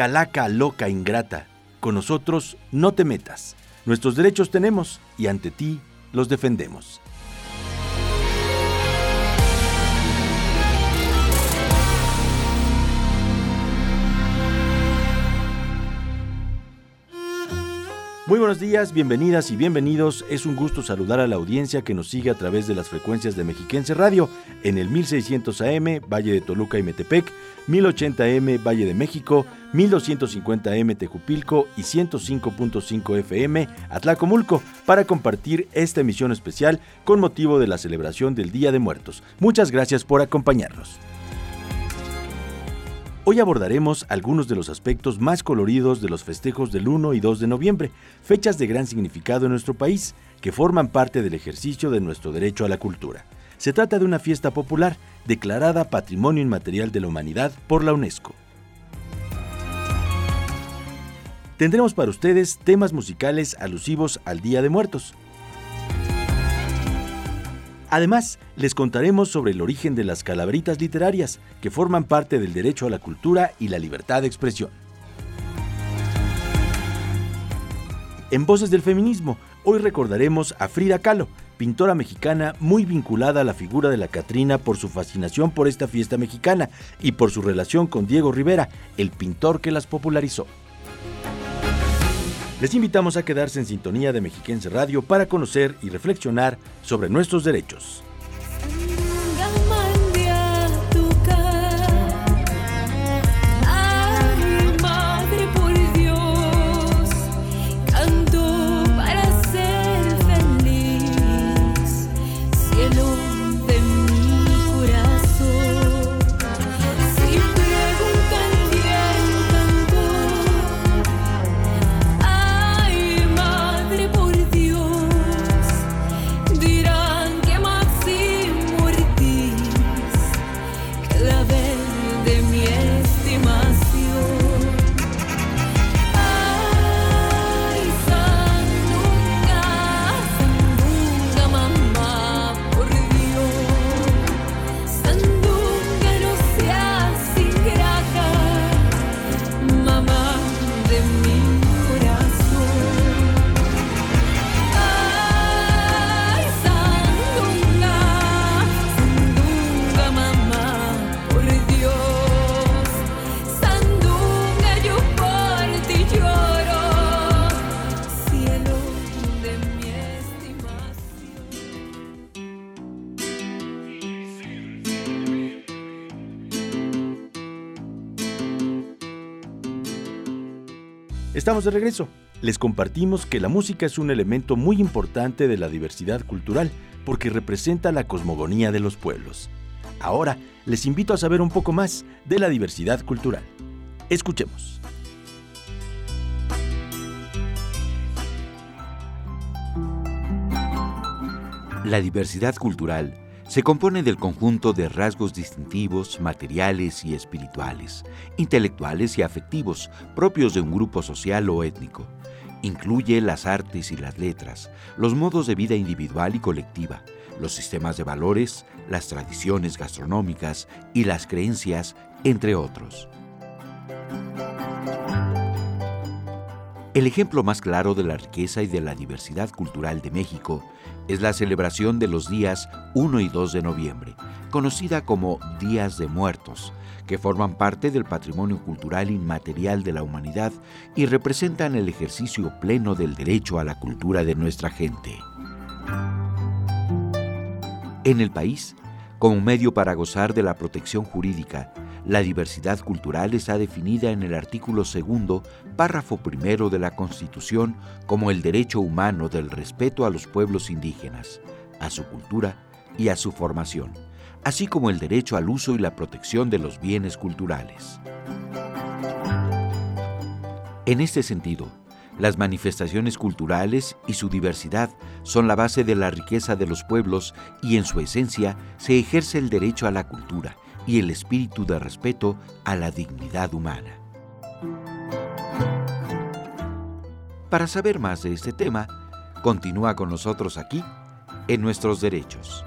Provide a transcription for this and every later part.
Calaca loca ingrata, con nosotros no te metas. Nuestros derechos tenemos y ante ti los defendemos. Muy buenos días, bienvenidas y bienvenidos. Es un gusto saludar a la audiencia que nos sigue a través de las frecuencias de Mexiquense Radio en el 1600 AM, Valle de Toluca y Metepec, 1080 AM, Valle de México, 1250 AM, Tejupilco y 105.5 FM, Atlacomulco, para compartir esta emisión especial con motivo de la celebración del Día de Muertos. Muchas gracias por acompañarnos. Hoy abordaremos algunos de los aspectos más coloridos de los festejos del 1 y 2 de noviembre, fechas de gran significado en nuestro país, que forman parte del ejercicio de nuestro derecho a la cultura. Se trata de una fiesta popular declarada Patrimonio Inmaterial de la Humanidad por la UNESCO. Tendremos para ustedes temas musicales alusivos al Día de Muertos, Además, les contaremos sobre el origen de las calaveritas literarias, que forman parte del derecho a la cultura y la libertad de expresión. En Voces del Feminismo, hoy recordaremos a Frida Kahlo, pintora mexicana muy vinculada a la figura de la Catrina por su fascinación por esta fiesta mexicana y por su relación con Diego Rivera, el pintor que las popularizó. Les invitamos a quedarse en sintonía de Mexiquense Radio para conocer y reflexionar sobre nuestros derechos. De regreso. Les compartimos que la música es un elemento muy importante de la diversidad cultural porque representa la cosmogonía de los pueblos. Ahora les invito a saber un poco más de la diversidad cultural. Escuchemos. La diversidad cultural se compone del conjunto de rasgos distintivos, materiales y espirituales, intelectuales y afectivos propios de un grupo social o étnico. Incluye las artes y las letras, los modos de vida individual y colectiva, los sistemas de valores, las tradiciones gastronómicas y las creencias, entre otros. El ejemplo más claro de la riqueza y de la diversidad cultural de México es la celebración de los días 1 y 2 de noviembre, conocida como Días de Muertos, que forman parte del patrimonio cultural inmaterial de la humanidad y representan el ejercicio pleno del derecho a la cultura de nuestra gente. En el país, como medio para gozar de la protección jurídica, la diversidad cultural está definida en el artículo segundo, párrafo primero de la Constitución como el derecho humano del respeto a los pueblos indígenas, a su cultura y a su formación, así como el derecho al uso y la protección de los bienes culturales. En este sentido, las manifestaciones culturales y su diversidad son la base de la riqueza de los pueblos y en su esencia se ejerce el derecho a la cultura y el espíritu de respeto a la dignidad humana. Para saber más de este tema, continúa con nosotros aquí en nuestros derechos.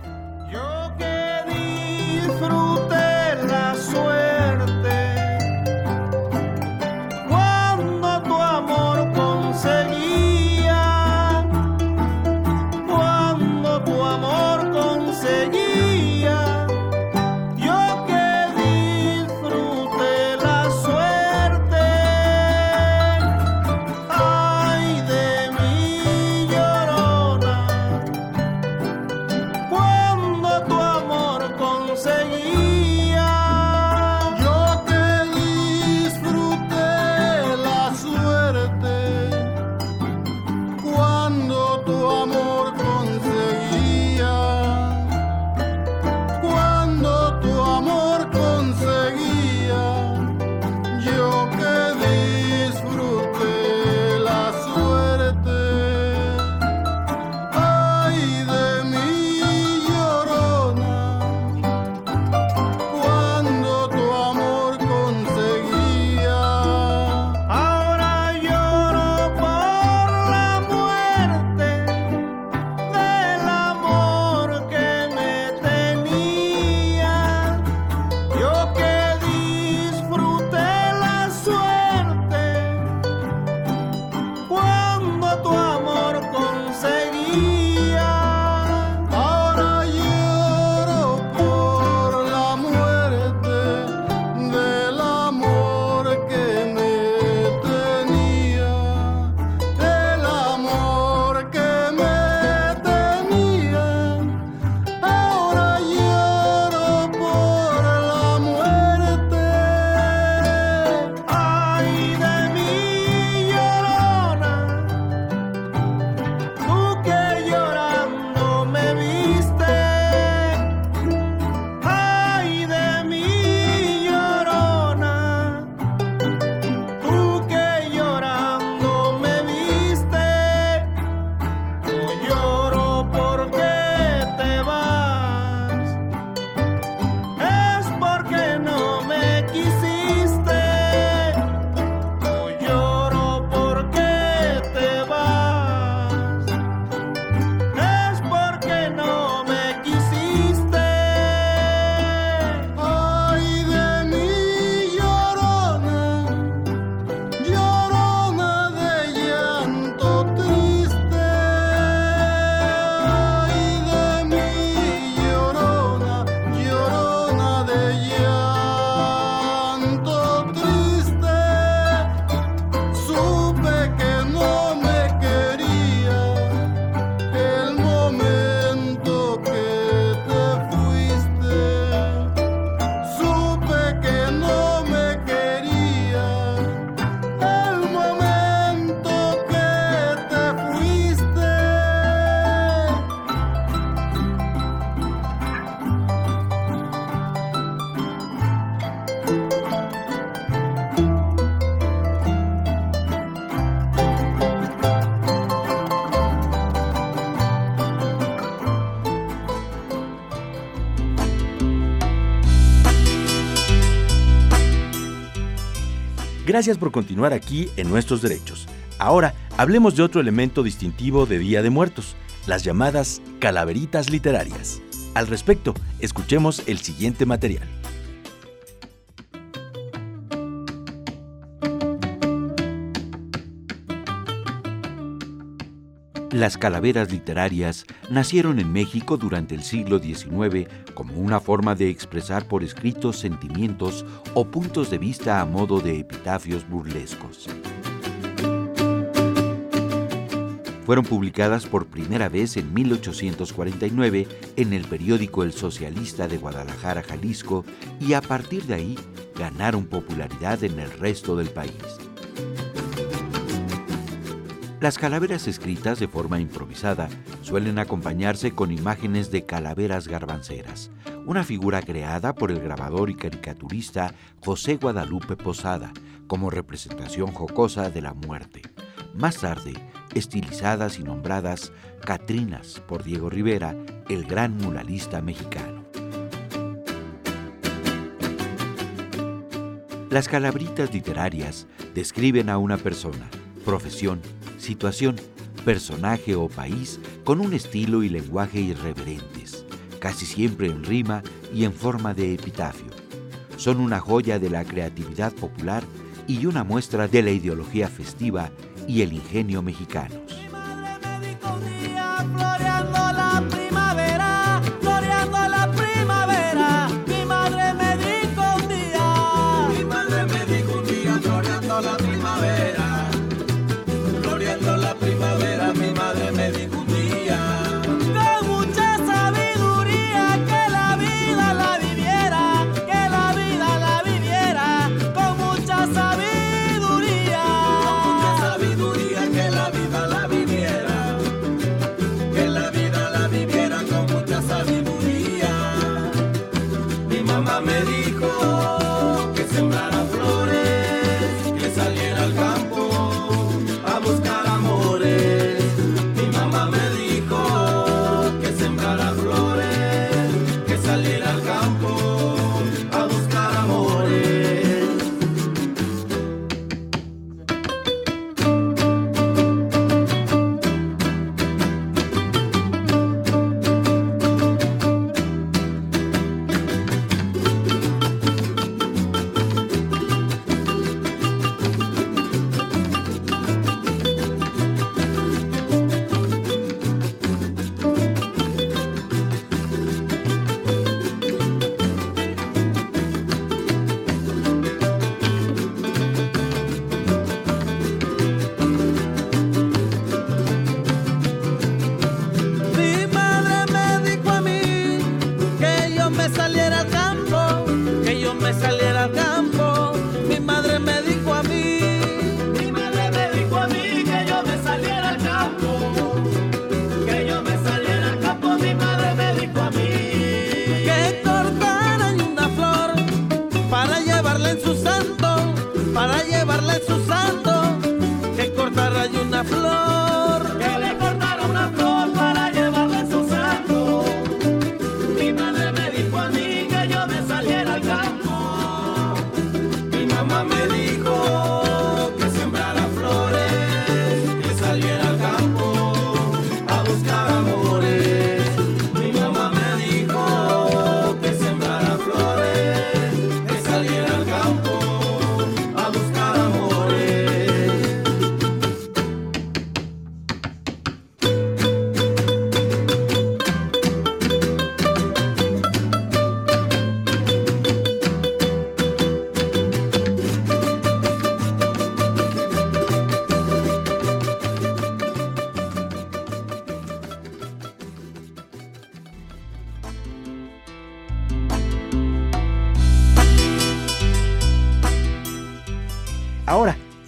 Gracias por continuar aquí en Nuestros Derechos. Ahora hablemos de otro elemento distintivo de Día de Muertos, las llamadas calaveritas literarias. Al respecto, escuchemos el siguiente material. Las calaveras literarias nacieron en México durante el siglo XIX como una forma de expresar por escrito sentimientos o puntos de vista a modo de epitafios burlescos. Fueron publicadas por primera vez en 1849 en el periódico El Socialista de Guadalajara, Jalisco, y a partir de ahí ganaron popularidad en el resto del país. Las calaveras escritas de forma improvisada suelen acompañarse con imágenes de calaveras garbanceras, una figura creada por el grabador y caricaturista José Guadalupe Posada como representación jocosa de la muerte. Más tarde, estilizadas y nombradas Catrinas por Diego Rivera, el gran muralista mexicano. Las calabritas literarias describen a una persona, profesión, situación, personaje o país con un estilo y lenguaje irreverentes, casi siempre en rima y en forma de epitafio. Son una joya de la creatividad popular y una muestra de la ideología festiva y el ingenio mexicanos.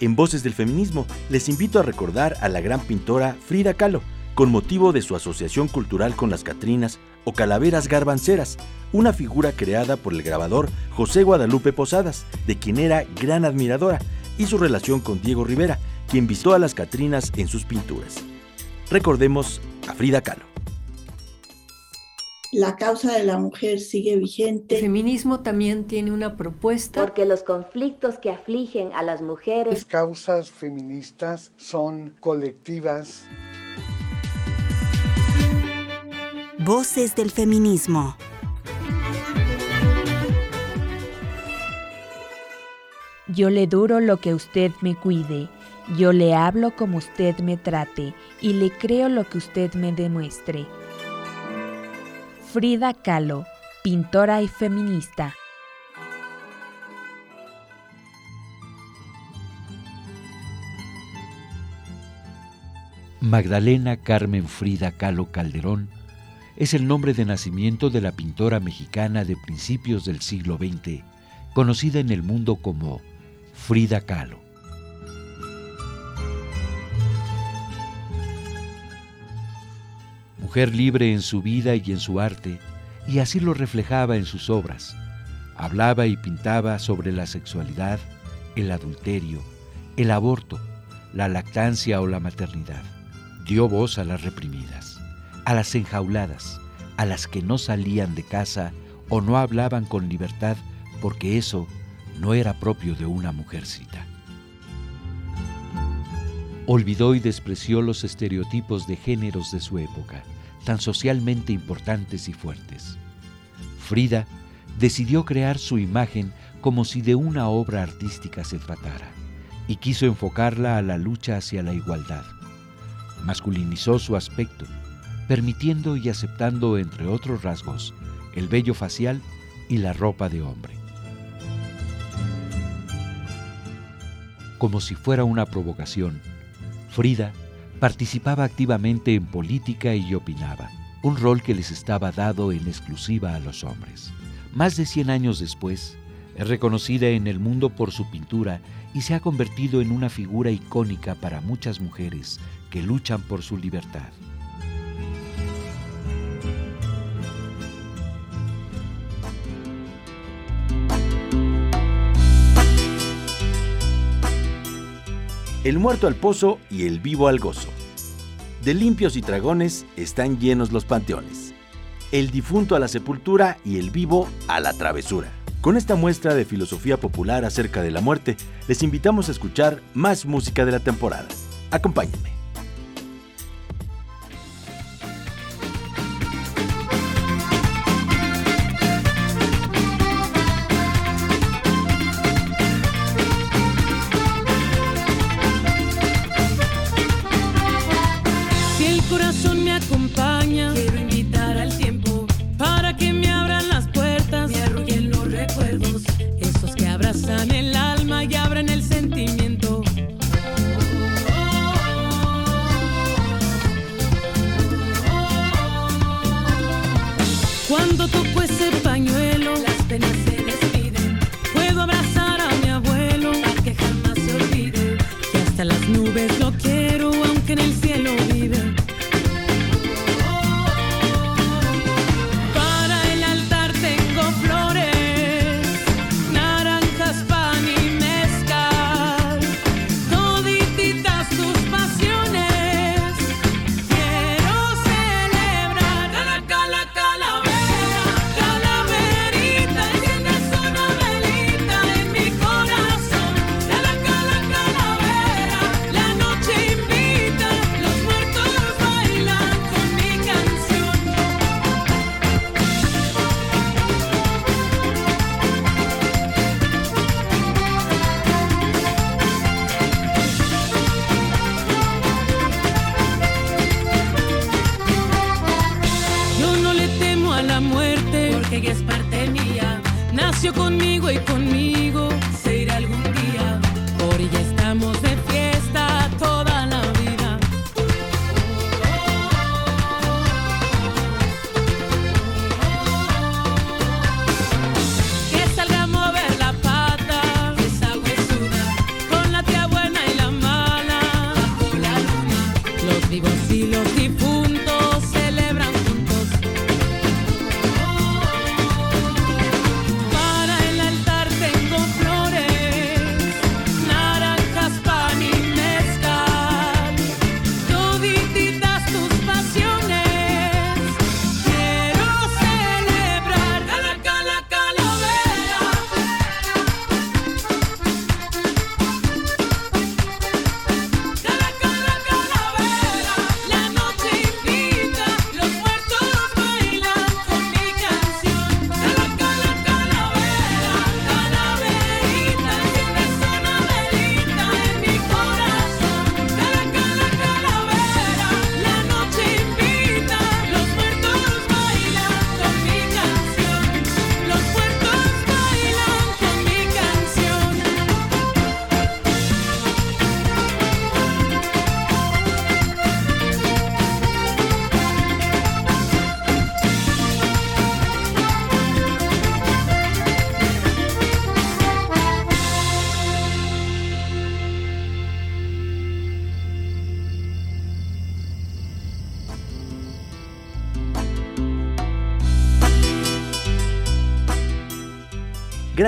En Voces del Feminismo les invito a recordar a la gran pintora Frida Kahlo, con motivo de su asociación cultural con las Catrinas o Calaveras Garbanceras, una figura creada por el grabador José Guadalupe Posadas, de quien era gran admiradora, y su relación con Diego Rivera, quien vistió a las Catrinas en sus pinturas. Recordemos a Frida Kahlo la causa de la mujer sigue vigente. El feminismo también tiene una propuesta. Porque los conflictos que afligen a las mujeres. Las causas feministas son colectivas. Voces del feminismo. Yo le duro lo que usted me cuide, yo le hablo como usted me trate y le creo lo que usted me demuestre. Frida Kahlo, pintora y feminista. Magdalena Carmen Frida Kahlo Calderón es el nombre de nacimiento de la pintora mexicana de principios del siglo XX, conocida en el mundo como Frida Kahlo. Mujer libre en su vida y en su arte, y así lo reflejaba en sus obras. Hablaba y pintaba sobre la sexualidad, el adulterio, el aborto, la lactancia o la maternidad. Dio voz a las reprimidas, a las enjauladas, a las que no salían de casa o no hablaban con libertad porque eso no era propio de una mujercita. Olvidó y despreció los estereotipos de géneros de su época, tan socialmente importantes y fuertes. Frida decidió crear su imagen como si de una obra artística se tratara, y quiso enfocarla a la lucha hacia la igualdad. Masculinizó su aspecto, permitiendo y aceptando, entre otros rasgos, el vello facial y la ropa de hombre. Como si fuera una provocación, Frida participaba activamente en política y opinaba, un rol que les estaba dado en exclusiva a los hombres. Más de 100 años después, es reconocida en el mundo por su pintura y se ha convertido en una figura icónica para muchas mujeres que luchan por su libertad. El muerto al pozo y el vivo al gozo. De limpios y dragones están llenos los panteones. El difunto a la sepultura y el vivo a la travesura. Con esta muestra de filosofía popular acerca de la muerte, les invitamos a escuchar más música de la temporada. Acompáñenme. cuando tú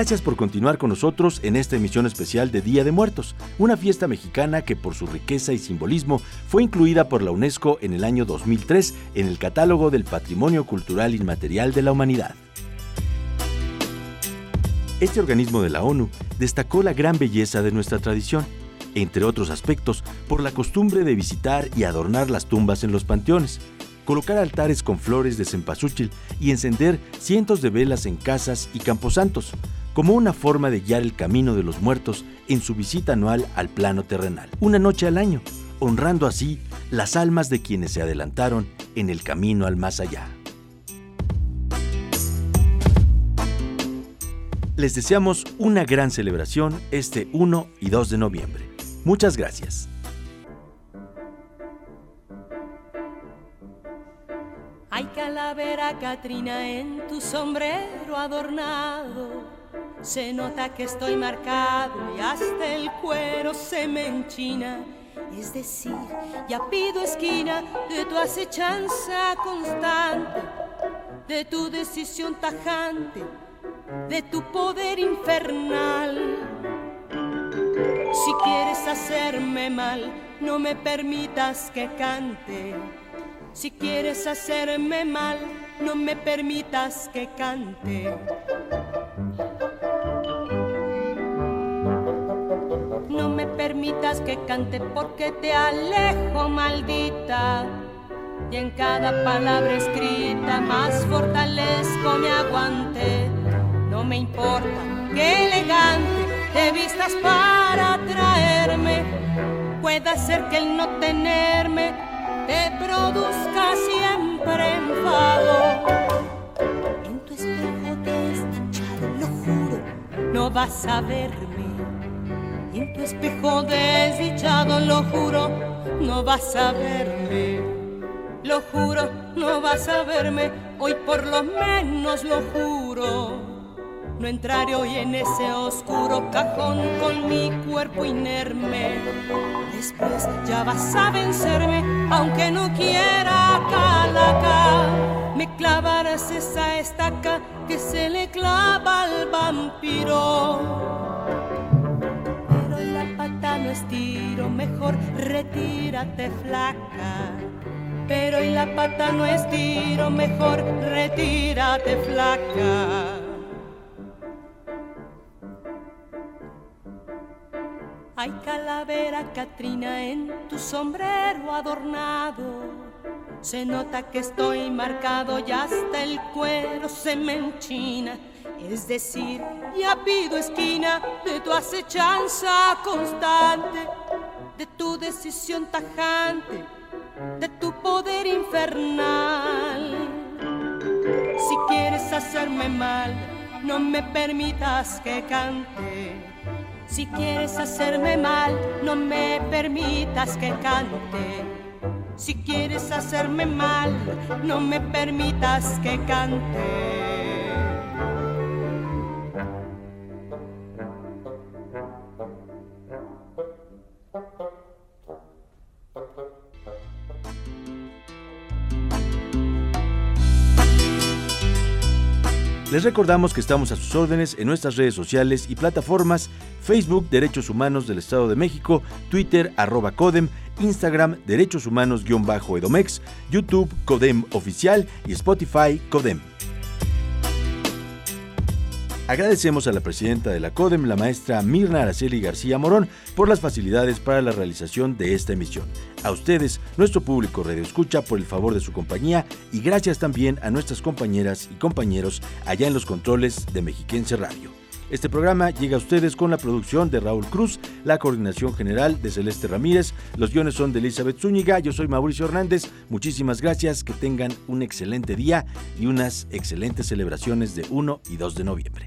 Gracias por continuar con nosotros en esta emisión especial de Día de Muertos, una fiesta mexicana que por su riqueza y simbolismo fue incluida por la UNESCO en el año 2003 en el catálogo del Patrimonio Cultural Inmaterial de la Humanidad. Este organismo de la ONU destacó la gran belleza de nuestra tradición, entre otros aspectos, por la costumbre de visitar y adornar las tumbas en los panteones, colocar altares con flores de cempasúchil y encender cientos de velas en casas y camposantos, como una forma de guiar el camino de los muertos en su visita anual al plano terrenal, una noche al año, honrando así las almas de quienes se adelantaron en el camino al más allá. Les deseamos una gran celebración este 1 y 2 de noviembre. Muchas gracias. Hay calavera Catrina en tu sombrero adornado. Se nota que estoy marcado y hasta el cuero se me enchina. Es decir, ya pido esquina de tu acechanza constante, de tu decisión tajante, de tu poder infernal. Si quieres hacerme mal, no me permitas que cante si quieres hacerme mal, no me permitas que cante. Permitas que cante porque te alejo, maldita. Y en cada palabra escrita más fortalezco mi aguante. No me importa que elegante te vistas para traerme. Puede ser que el no tenerme te produzca siempre enfado. En tu espejo desdichado, lo juro, no vas a verme. En tu espejo desdichado, lo juro, no vas a verme. Lo juro, no vas a verme, hoy por lo menos lo juro. No entraré hoy en ese oscuro cajón con mi cuerpo inerme. Después ya vas a vencerme, aunque no quiera calaca. Me clavarás esa estaca que se le clava al vampiro. No estiro, mejor retírate flaca. Pero en la pata no estiro, mejor retírate flaca. Hay calavera Catrina en tu sombrero adornado. Se nota que estoy marcado y hasta el cuero se me enchina. Es decir, ya pido esquina de tu acechanza constante, de tu decisión tajante, de tu poder infernal. Si quieres hacerme mal, no me permitas que cante si quieres hacerme mal, no me permitas que cante. Si quieres hacerme mal, no me permitas que cante. Les recordamos que estamos a sus órdenes en nuestras redes sociales y plataformas Facebook Derechos Humanos del Estado de México, Twitter arroba Codem, Instagram Derechos Humanos-Edomex, YouTube Codem Oficial y Spotify Codem. Agradecemos a la presidenta de la CODEM, la maestra Mirna Araceli García Morón, por las facilidades para la realización de esta emisión. A ustedes, nuestro público Radio Escucha, por el favor de su compañía y gracias también a nuestras compañeras y compañeros allá en los controles de Mexiquense Radio. Este programa llega a ustedes con la producción de Raúl Cruz, la coordinación general de Celeste Ramírez, los guiones son de Elizabeth Zúñiga, yo soy Mauricio Hernández, muchísimas gracias, que tengan un excelente día y unas excelentes celebraciones de 1 y 2 de noviembre.